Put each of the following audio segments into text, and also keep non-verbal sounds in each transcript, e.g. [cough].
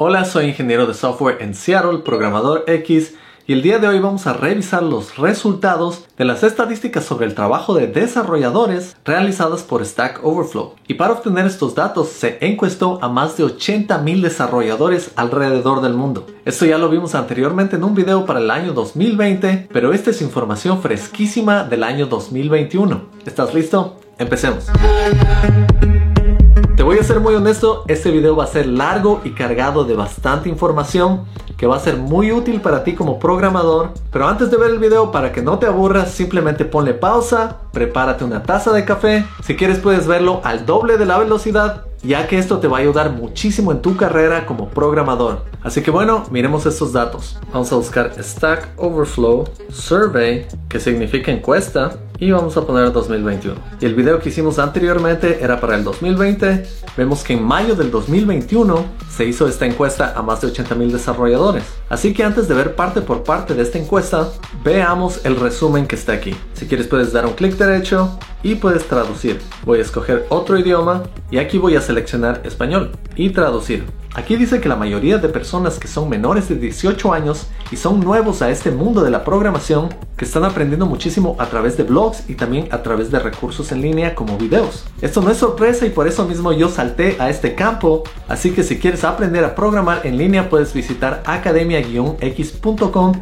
Hola, soy ingeniero de software en Seattle, programador X, y el día de hoy vamos a revisar los resultados de las estadísticas sobre el trabajo de desarrolladores realizadas por Stack Overflow. Y para obtener estos datos se encuestó a más de 80.000 desarrolladores alrededor del mundo. Esto ya lo vimos anteriormente en un video para el año 2020, pero esta es información fresquísima del año 2021. ¿Estás listo? Empecemos. Te voy a ser muy honesto, este video va a ser largo y cargado de bastante información que va a ser muy útil para ti como programador. Pero antes de ver el video, para que no te aburras, simplemente ponle pausa, prepárate una taza de café. Si quieres puedes verlo al doble de la velocidad, ya que esto te va a ayudar muchísimo en tu carrera como programador. Así que bueno, miremos estos datos. Vamos a buscar Stack Overflow Survey, que significa encuesta y vamos a poner 2021. Y el video que hicimos anteriormente era para el 2020. Vemos que en mayo del 2021 se hizo esta encuesta a más de 80 mil desarrolladores. Así que antes de ver parte por parte de esta encuesta, veamos el resumen que está aquí. Si quieres puedes dar un clic derecho y puedes traducir. Voy a escoger otro idioma y aquí voy a seleccionar español y traducir. Aquí dice que la mayoría de personas que son menores de 18 años y son nuevos a este mundo de la programación, que están aprendiendo muchísimo a través de blogs y también a través de recursos en línea como videos. Esto no es sorpresa y por eso mismo yo salté a este campo, así que si quieres aprender a programar en línea puedes visitar academia-x.com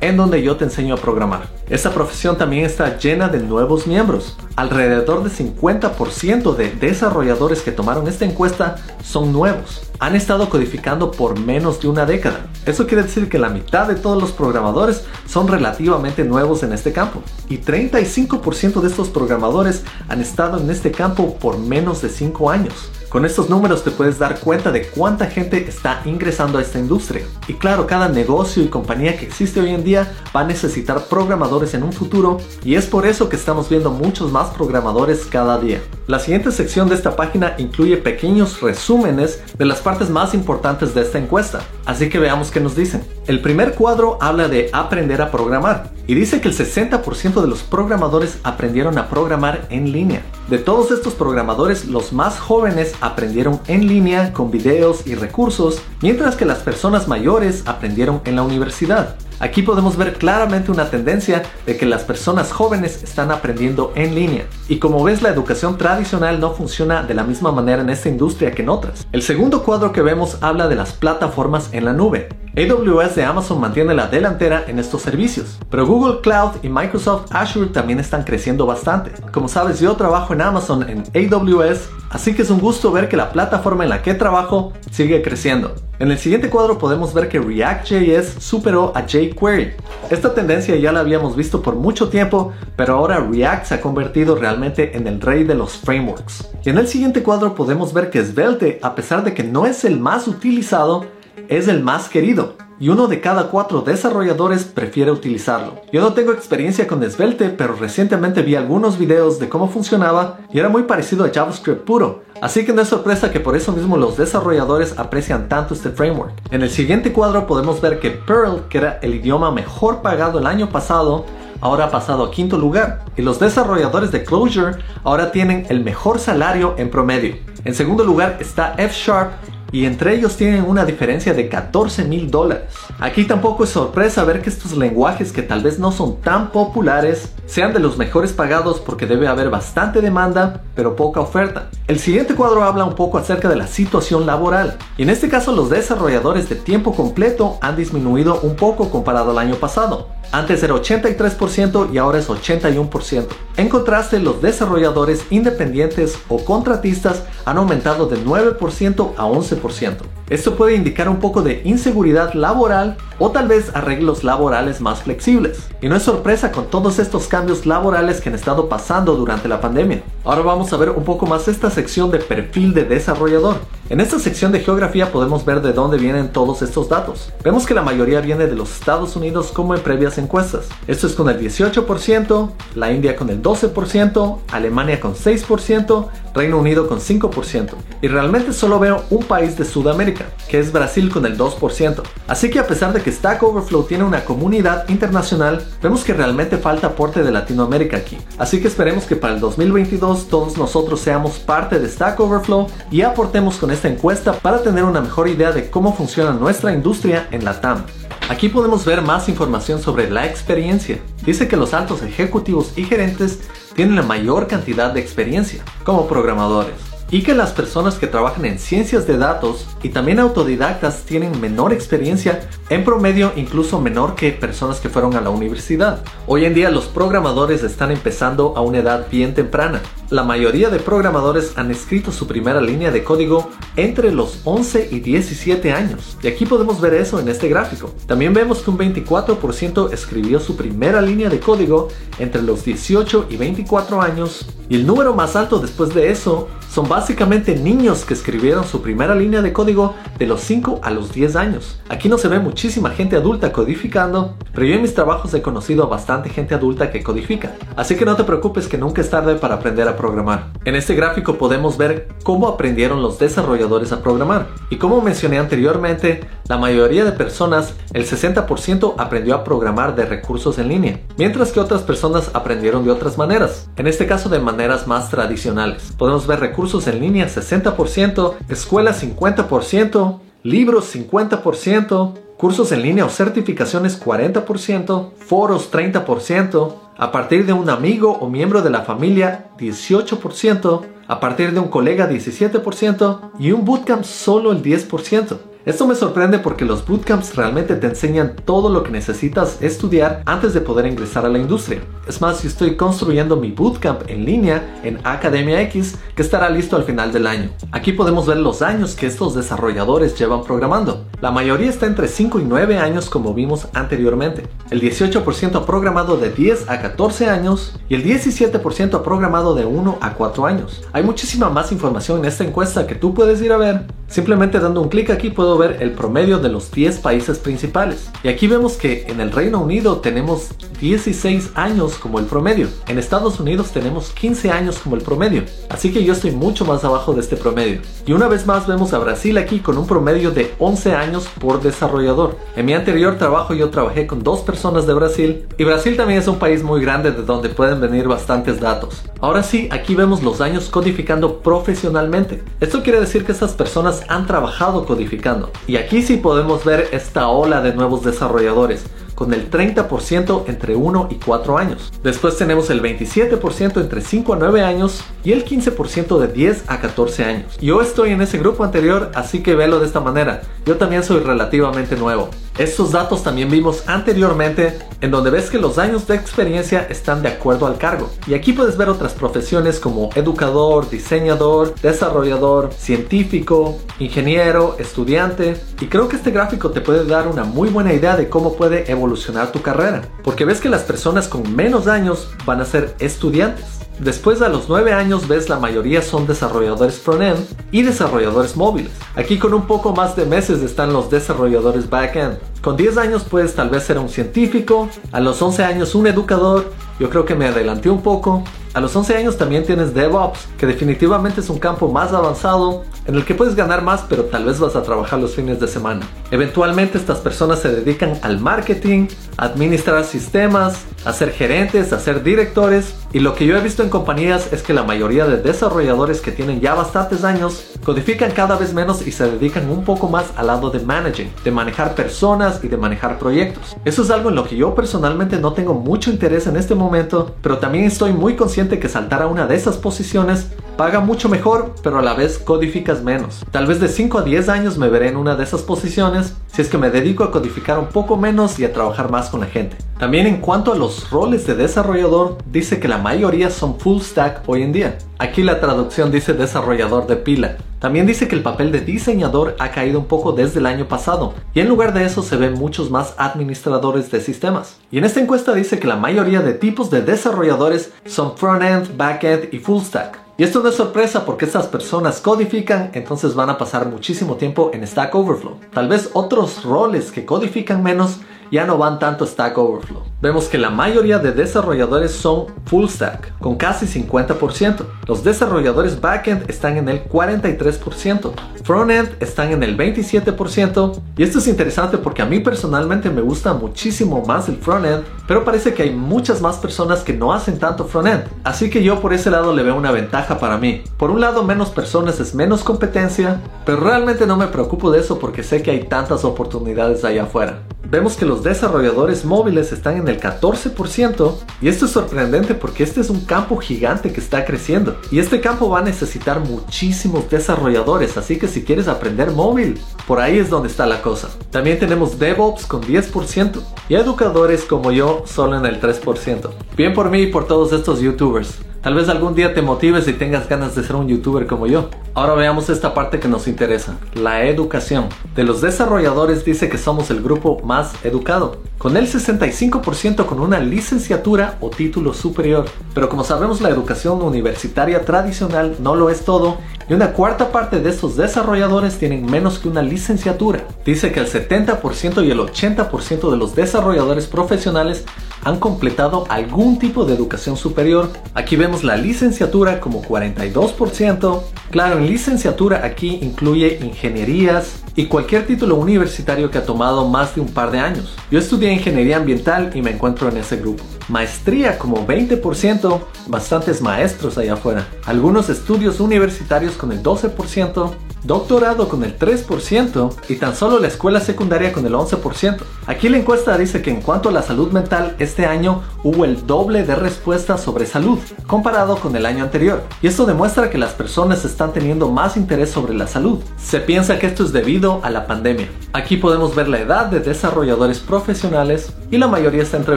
en donde yo te enseño a programar. Esta profesión también está llena de nuevos miembros. Alrededor de 50% de desarrolladores que tomaron esta encuesta son nuevos. Han estado codificando por menos de una década. Eso quiere decir que la mitad de todos los programadores son relativamente nuevos en este campo. Y 35% de estos programadores han estado en este campo por menos de 5 años. Con estos números te puedes dar cuenta de cuánta gente está ingresando a esta industria. Y claro, cada negocio y compañía que existe hoy en día va a necesitar programadores en un futuro y es por eso que estamos viendo muchos más programadores cada día. La siguiente sección de esta página incluye pequeños resúmenes de las partes más importantes de esta encuesta. Así que veamos qué nos dicen. El primer cuadro habla de aprender a programar y dice que el 60% de los programadores aprendieron a programar en línea. De todos estos programadores, los más jóvenes aprendieron en línea con videos y recursos, mientras que las personas mayores aprendieron en la universidad. Aquí podemos ver claramente una tendencia de que las personas jóvenes están aprendiendo en línea. Y como ves, la educación tradicional no funciona de la misma manera en esta industria que en otras. El segundo cuadro que vemos habla de las plataformas en la nube. AWS de Amazon mantiene la delantera en estos servicios, pero Google Cloud y Microsoft Azure también están creciendo bastante. Como sabes, yo trabajo en Amazon en AWS, así que es un gusto ver que la plataforma en la que trabajo sigue creciendo. En el siguiente cuadro podemos ver que React.js superó a jQuery. Esta tendencia ya la habíamos visto por mucho tiempo, pero ahora React se ha convertido realmente en el rey de los frameworks. Y en el siguiente cuadro podemos ver que Svelte, a pesar de que no es el más utilizado, es el más querido y uno de cada cuatro desarrolladores prefiere utilizarlo. Yo no tengo experiencia con Svelte, pero recientemente vi algunos videos de cómo funcionaba y era muy parecido a JavaScript puro. Así que no es sorpresa que por eso mismo los desarrolladores aprecian tanto este framework. En el siguiente cuadro podemos ver que Perl, que era el idioma mejor pagado el año pasado, ahora ha pasado a quinto lugar y los desarrolladores de Clojure ahora tienen el mejor salario en promedio. En segundo lugar está F Sharp y entre ellos tienen una diferencia de 14 mil dólares. Aquí tampoco es sorpresa ver que estos lenguajes que tal vez no son tan populares sean de los mejores pagados porque debe haber bastante demanda pero poca oferta. El siguiente cuadro habla un poco acerca de la situación laboral y en este caso los desarrolladores de tiempo completo han disminuido un poco comparado al año pasado. Antes era 83% y ahora es 81%. En contraste, los desarrolladores independientes o contratistas han aumentado de 9% a 11%. Esto puede indicar un poco de inseguridad laboral o tal vez arreglos laborales más flexibles. Y no es sorpresa con todos estos cambios laborales que han estado pasando durante la pandemia. Ahora vamos a ver un poco más esta sección de perfil de desarrollador. En esta sección de geografía podemos ver de dónde vienen todos estos datos. Vemos que la mayoría viene de los Estados Unidos como en previas encuestas. Esto es con el 18%, la India con el 12%, Alemania con 6%, Reino Unido con 5%. Y realmente solo veo un país de Sudamérica, que es Brasil con el 2%. Así que a pesar de que Stack Overflow tiene una comunidad internacional, vemos que realmente falta aporte de Latinoamérica aquí. Así que esperemos que para el 2022 todos nosotros seamos parte de Stack Overflow y aportemos con esta encuesta para tener una mejor idea de cómo funciona nuestra industria en la TAM. Aquí podemos ver más información sobre la experiencia. Dice que los altos ejecutivos y gerentes tienen la mayor cantidad de experiencia como programadores y que las personas que trabajan en ciencias de datos y también autodidactas tienen menor experiencia, en promedio incluso menor que personas que fueron a la universidad. Hoy en día los programadores están empezando a una edad bien temprana. La mayoría de programadores han escrito su primera línea de código entre los 11 y 17 años. Y aquí podemos ver eso en este gráfico. También vemos que un 24% escribió su primera línea de código entre los 18 y 24 años. Y el número más alto después de eso son básicamente niños que escribieron su primera línea de código de los 5 a los 10 años. Aquí no se ve muchísima gente adulta codificando, pero yo en mis trabajos he conocido a bastante gente adulta que codifica. Así que no te preocupes que nunca es tarde para aprender a programar. En este gráfico podemos ver cómo aprendieron los desarrolladores a programar. Y como mencioné anteriormente, la mayoría de personas, el 60% aprendió a programar de recursos en línea, mientras que otras personas aprendieron de otras maneras, en este caso de maneras más tradicionales. Podemos ver recursos cursos en línea 60%, escuela 50%, libros 50%, cursos en línea o certificaciones 40%, foros 30%, a partir de un amigo o miembro de la familia 18%, a partir de un colega 17% y un bootcamp solo el 10%. Esto me sorprende porque los bootcamps realmente te enseñan todo lo que necesitas estudiar antes de poder ingresar a la industria. Es más, yo estoy construyendo mi bootcamp en línea en Academia X que estará listo al final del año. Aquí podemos ver los años que estos desarrolladores llevan programando. La mayoría está entre 5 y 9 años como vimos anteriormente. El 18% ha programado de 10 a 14 años y el 17% ha programado de 1 a 4 años. Hay muchísima más información en esta encuesta que tú puedes ir a ver. Simplemente dando un clic aquí puedo ver el promedio de los 10 países principales. Y aquí vemos que en el Reino Unido tenemos 16 años como el promedio. En Estados Unidos tenemos 15 años como el promedio. Así que yo estoy mucho más abajo de este promedio. Y una vez más vemos a Brasil aquí con un promedio de 11 años por desarrollador. En mi anterior trabajo yo trabajé con dos personas de Brasil. Y Brasil también es un país muy grande de donde pueden venir bastantes datos. Ahora sí, aquí vemos los años codificando profesionalmente. Esto quiere decir que estas personas han trabajado codificando. Y aquí sí podemos ver esta ola de nuevos desarrolladores con el 30% entre 1 y 4 años. Después tenemos el 27% entre 5 a 9 años y el 15% de 10 a 14 años. Yo estoy en ese grupo anterior, así que velo de esta manera. Yo también soy relativamente nuevo. Estos datos también vimos anteriormente en donde ves que los años de experiencia están de acuerdo al cargo. Y aquí puedes ver otras profesiones como educador, diseñador, desarrollador, científico, ingeniero, estudiante. Y creo que este gráfico te puede dar una muy buena idea de cómo puede evolucionar tu carrera. Porque ves que las personas con menos años van a ser estudiantes Después de los 9 años ves la mayoría son desarrolladores front-end y desarrolladores móviles. Aquí con un poco más de meses están los desarrolladores back-end. Con 10 años puedes tal vez ser un científico, a los 11 años un educador, yo creo que me adelanté un poco, a los 11 años también tienes DevOps, que definitivamente es un campo más avanzado en el que puedes ganar más, pero tal vez vas a trabajar los fines de semana. Eventualmente estas personas se dedican al marketing, administrar sistemas, a ser gerentes, a ser directores. Y lo que yo he visto en compañías es que la mayoría de desarrolladores que tienen ya bastantes años codifican cada vez menos y se dedican un poco más al lado de managing, de manejar personas y de manejar proyectos. Eso es algo en lo que yo personalmente no tengo mucho interés en este momento, pero también estoy muy que saltar a una de esas posiciones paga mucho mejor, pero a la vez codificas menos. Tal vez de 5 a 10 años me veré en una de esas posiciones si es que me dedico a codificar un poco menos y a trabajar más con la gente. También en cuanto a los roles de desarrollador, dice que la mayoría son full stack hoy en día. Aquí la traducción dice desarrollador de pila. También dice que el papel de diseñador ha caído un poco desde el año pasado y en lugar de eso se ven muchos más administradores de sistemas. Y en esta encuesta dice que la mayoría de tipos de desarrolladores son front-end, back-end y full stack. Y esto no es sorpresa porque estas personas codifican, entonces van a pasar muchísimo tiempo en Stack Overflow. Tal vez otros roles que codifican menos ya no van tanto Stack Overflow. Vemos que la mayoría de desarrolladores son full stack, con casi 50%. Los desarrolladores backend están en el 43%. Frontend están en el 27%. Y esto es interesante porque a mí personalmente me gusta muchísimo más el frontend, pero parece que hay muchas más personas que no hacen tanto frontend. Así que yo por ese lado le veo una ventaja para mí. Por un lado, menos personas es menos competencia, pero realmente no me preocupo de eso porque sé que hay tantas oportunidades allá afuera vemos que los desarrolladores móviles están en el 14% y esto es sorprendente porque este es un campo gigante que está creciendo. Y este campo va a necesitar muchísimos desarrolladores así que si quieres aprender móvil por ahí es donde está la cosa. También tenemos DevOps con 10% y educadores como yo solo en el 3% bien por mí y por todos estos youtubers Tal vez algún día te motives y tengas ganas de ser un youtuber como yo. Ahora veamos esta parte que nos interesa, la educación. De los desarrolladores dice que somos el grupo más educado, con el 65% con una licenciatura o título superior. Pero como sabemos la educación universitaria tradicional no lo es todo y una cuarta parte de estos desarrolladores tienen menos que una licenciatura. Dice que el 70% y el 80% de los desarrolladores profesionales han completado algún tipo de educación superior. Aquí vemos la licenciatura como 42%. Claro, en licenciatura aquí incluye ingenierías y cualquier título universitario que ha tomado más de un par de años. Yo estudié ingeniería ambiental y me encuentro en ese grupo. Maestría como 20%, bastantes maestros allá afuera. Algunos estudios universitarios con el 12%, doctorado con el 3% y tan solo la escuela secundaria con el 11%. Aquí la encuesta dice que en cuanto a la salud mental, este año hubo el doble de respuestas sobre salud comparado con el año anterior. Y esto demuestra que las personas están teniendo más interés sobre la salud. Se piensa que esto es debido a la pandemia. Aquí podemos ver la edad de desarrolladores profesionales y la mayoría está entre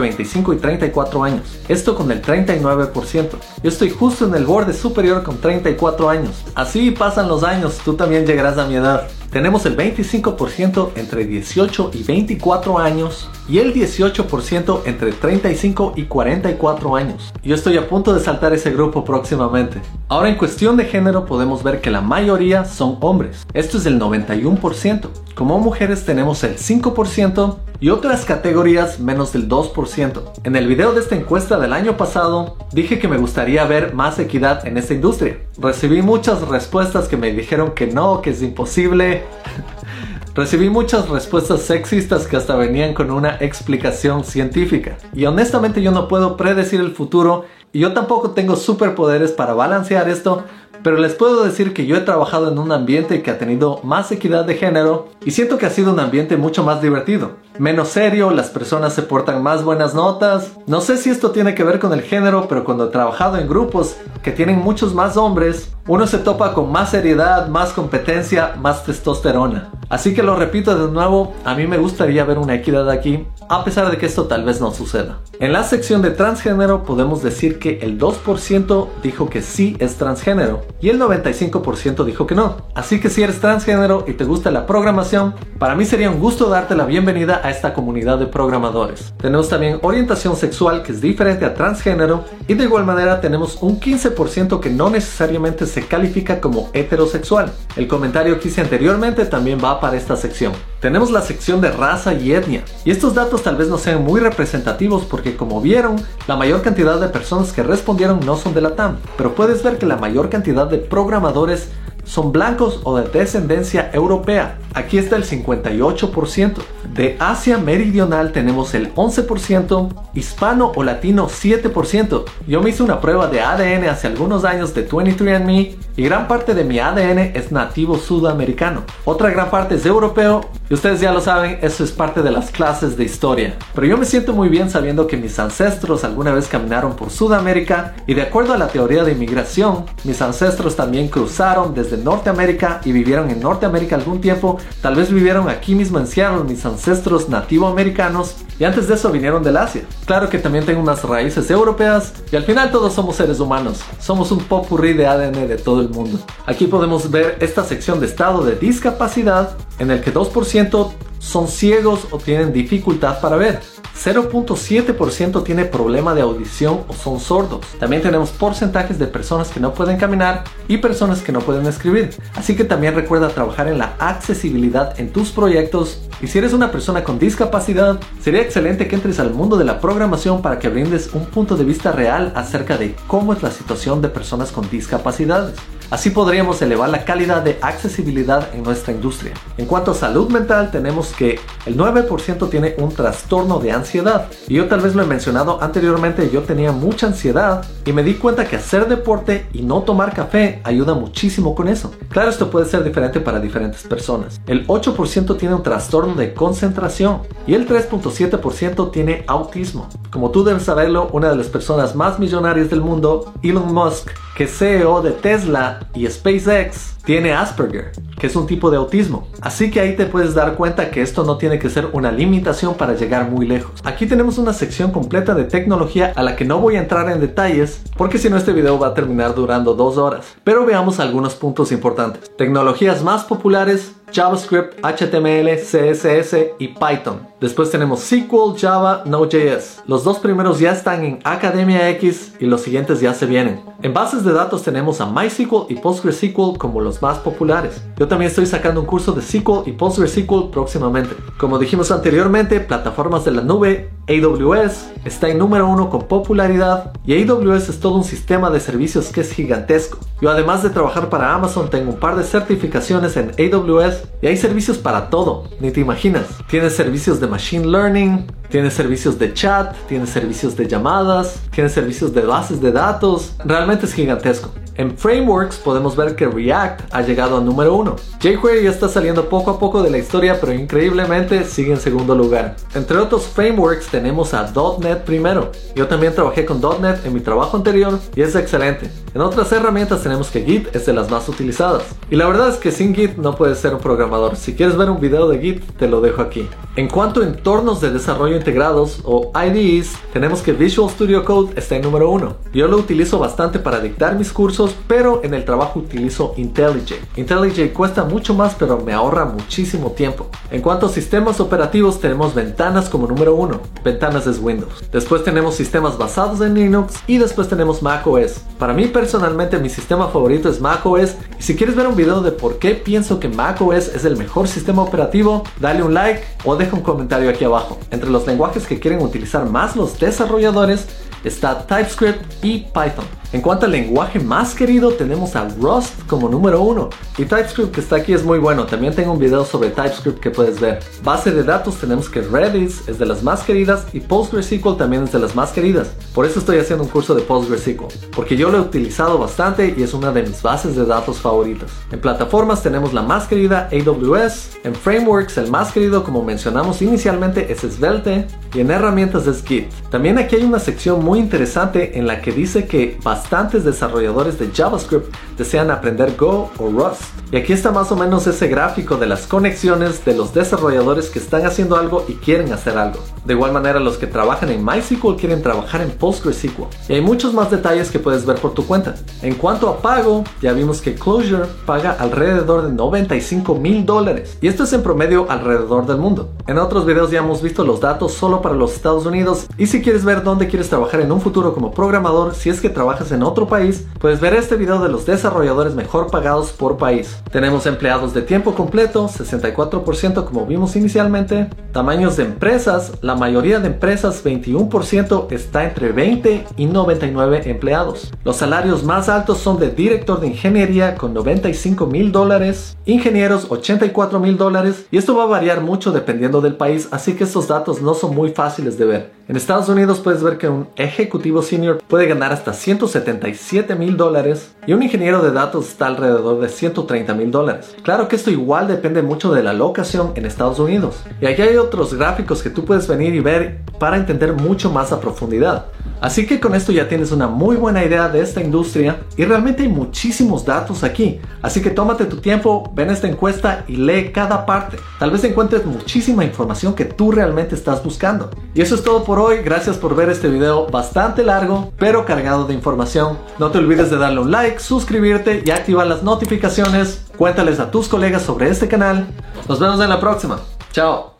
25 y 34 años. Esto con el 39%. Yo estoy justo en el borde superior con 34 años. Así pasan los años, tú también llegarás a mi edad. Tenemos el 25% entre 18 y 24 años y el 18% entre 35 y 44 años. Yo estoy a punto de saltar ese grupo próximamente. Ahora en cuestión de género podemos ver que la mayoría son hombres. Esto es el 91%. Como mujeres tenemos el 5% y otras categorías menos del 2%. En el video de esta encuesta del año pasado dije que me gustaría ver más equidad en esta industria. Recibí muchas respuestas que me dijeron que no, que es imposible. [laughs] Recibí muchas respuestas sexistas que hasta venían con una explicación científica. Y honestamente yo no puedo predecir el futuro y yo tampoco tengo superpoderes para balancear esto, pero les puedo decir que yo he trabajado en un ambiente que ha tenido más equidad de género y siento que ha sido un ambiente mucho más divertido. Menos serio, las personas se portan más buenas notas. No sé si esto tiene que ver con el género, pero cuando he trabajado en grupos que tienen muchos más hombres, uno se topa con más seriedad, más competencia, más testosterona. Así que lo repito de nuevo, a mí me gustaría ver una equidad aquí, a pesar de que esto tal vez no suceda. En la sección de transgénero podemos decir que el 2% dijo que sí es transgénero y el 95% dijo que no. Así que si eres transgénero y te gusta la programación, para mí sería un gusto darte la bienvenida a esta comunidad de programadores. Tenemos también orientación sexual que es diferente a transgénero y de igual manera tenemos un 15% que no necesariamente se califica como heterosexual. El comentario que hice anteriormente también va para esta sección. Tenemos la sección de raza y etnia y estos datos tal vez no sean muy representativos porque como vieron, la mayor cantidad de personas que respondieron no son de la TAM, pero puedes ver que la mayor cantidad de programadores son blancos o de descendencia europea. Aquí está el 58%. De Asia Meridional tenemos el 11%, hispano o latino 7%. Yo me hice una prueba de ADN hace algunos años de 23andMe y gran parte de mi ADN es nativo sudamericano. Otra gran parte es europeo y ustedes ya lo saben, eso es parte de las clases de historia. Pero yo me siento muy bien sabiendo que mis ancestros alguna vez caminaron por Sudamérica y de acuerdo a la teoría de inmigración, mis ancestros también cruzaron desde Norteamérica y vivieron en Norteamérica algún tiempo. Tal vez vivieron aquí mismo en Seattle mis ancestros nativoamericanos y antes de eso vinieron del Asia. Claro que también tengo unas raíces europeas y al final todos somos seres humanos. Somos un popurrí de ADN de todo mundo. Aquí podemos ver esta sección de estado de discapacidad en el que 2% son ciegos o tienen dificultad para ver. 0.7% tiene problema de audición o son sordos. También tenemos porcentajes de personas que no pueden caminar y personas que no pueden escribir. Así que también recuerda trabajar en la accesibilidad en tus proyectos y si eres una persona con discapacidad, sería excelente que entres al mundo de la programación para que brindes un punto de vista real acerca de cómo es la situación de personas con discapacidades. Así podríamos elevar la calidad de accesibilidad en nuestra industria. En cuanto a salud mental, tenemos que el 9% tiene un trastorno de ansiedad. Y yo tal vez lo he mencionado anteriormente, yo tenía mucha ansiedad y me di cuenta que hacer deporte y no tomar café ayuda muchísimo con eso. Claro, esto puede ser diferente para diferentes personas. El 8% tiene un trastorno de concentración y el 3.7% tiene autismo. Como tú debes saberlo, una de las personas más millonarias del mundo, Elon Musk, que CEO de Tesla y SpaceX, tiene Asperger, que es un tipo de autismo. Así que ahí te puedes dar cuenta que esto no tiene que ser una limitación para llegar muy lejos. Aquí tenemos una sección completa de tecnología a la que no voy a entrar en detalles porque si no este video va a terminar durando dos horas. Pero veamos algunos puntos importantes. Tecnologías más populares JavaScript, HTML, CSS y Python. Después tenemos SQL, Java, Node.js. Los dos primeros ya están en Academia X y los siguientes ya se vienen. En bases de datos tenemos a MySQL y PostgreSQL como los más populares. Yo también estoy sacando un curso de SQL y PostgreSQL próximamente. Como dijimos anteriormente, plataformas de la nube, AWS está en número uno con popularidad y AWS es todo un sistema de servicios que es gigantesco. Yo además de trabajar para Amazon tengo un par de certificaciones en AWS y hay servicios para todo, ni te imaginas. Tienes servicios de Machine Learning, tienes servicios de chat, tienes servicios de llamadas, tienes servicios de bases de datos. Realmente es gigantesco. En frameworks podemos ver que React ha llegado a número uno. jQuery está saliendo poco a poco de la historia, pero increíblemente sigue en segundo lugar. Entre otros frameworks tenemos a .NET primero. Yo también trabajé con .NET en mi trabajo anterior y es excelente. En otras herramientas tenemos que Git es de las más utilizadas. Y la verdad es que sin Git no puedes ser un programador. Si quieres ver un video de Git, te lo dejo aquí. En cuanto a entornos de desarrollo integrados o IDEs, tenemos que Visual Studio Code está en número uno. Yo lo utilizo bastante para dictar mis cursos, pero en el trabajo utilizo IntelliJ. IntelliJ cuesta mucho más, pero me ahorra muchísimo tiempo. En cuanto a sistemas operativos, tenemos ventanas como número uno. Ventanas es Windows. Después tenemos sistemas basados en Linux y después tenemos macOS. Para mí personalmente mi sistema favorito es macOS y si quieres ver un video de por qué pienso que macOS es el mejor sistema operativo, dale un like o deja un comentario aquí abajo. Entre los lenguajes que quieren utilizar más los desarrolladores está TypeScript y Python. En cuanto al lenguaje más querido, tenemos a Rust como número uno. Y TypeScript que está aquí es muy bueno. También tengo un video sobre TypeScript que puedes ver. Base de datos tenemos que Redis es de las más queridas y PostgreSQL también es de las más queridas. Por eso estoy haciendo un curso de PostgreSQL. Porque yo lo he utilizado bastante y es una de mis bases de datos favoritas. En plataformas tenemos la más querida AWS. En frameworks el más querido como mencionamos inicialmente es Svelte. Y en herramientas es Git. También aquí hay una sección muy interesante en la que dice que bastantes desarrolladores de JavaScript desean aprender Go o Rust. Y aquí está más o menos ese gráfico de las conexiones de los desarrolladores que están haciendo algo y quieren hacer algo. De igual manera los que trabajan en MySQL quieren trabajar en PostgreSQL. Y hay muchos más detalles que puedes ver por tu cuenta. En cuanto a pago, ya vimos que Clojure paga alrededor de 95 mil dólares. Y esto es en promedio alrededor del mundo. En otros videos ya hemos visto los datos solo para los Estados Unidos. Y si quieres ver dónde quieres trabajar en un futuro como programador, si es que trabajas en otro país, puedes ver este video de los desarrolladores mejor pagados por país. Tenemos empleados de tiempo completo, 64% como vimos inicialmente. Tamaños de empresas, la mayoría de empresas, 21%, está entre 20 y 99 empleados. Los salarios más altos son de director de ingeniería con 95 mil dólares, ingenieros 84 mil dólares y esto va a variar mucho dependiendo del país, así que estos datos no son muy fáciles de ver. En Estados Unidos puedes ver que un ejecutivo senior puede ganar hasta 177 mil dólares y un ingeniero de datos está alrededor de 130 mil dólares. Claro que esto igual depende mucho de la locación en Estados Unidos. Y aquí hay otros gráficos que tú puedes venir y ver para entender mucho más a profundidad. Así que con esto ya tienes una muy buena idea de esta industria y realmente hay muchísimos datos aquí. Así que tómate tu tiempo, ven esta encuesta y lee cada parte. Tal vez encuentres muchísima información que tú realmente estás buscando. Y eso es todo por hoy, gracias por ver este video bastante largo pero cargado de información. No te olvides de darle un like, suscribirte y activar las notificaciones. Cuéntales a tus colegas sobre este canal. Nos vemos en la próxima. Chao.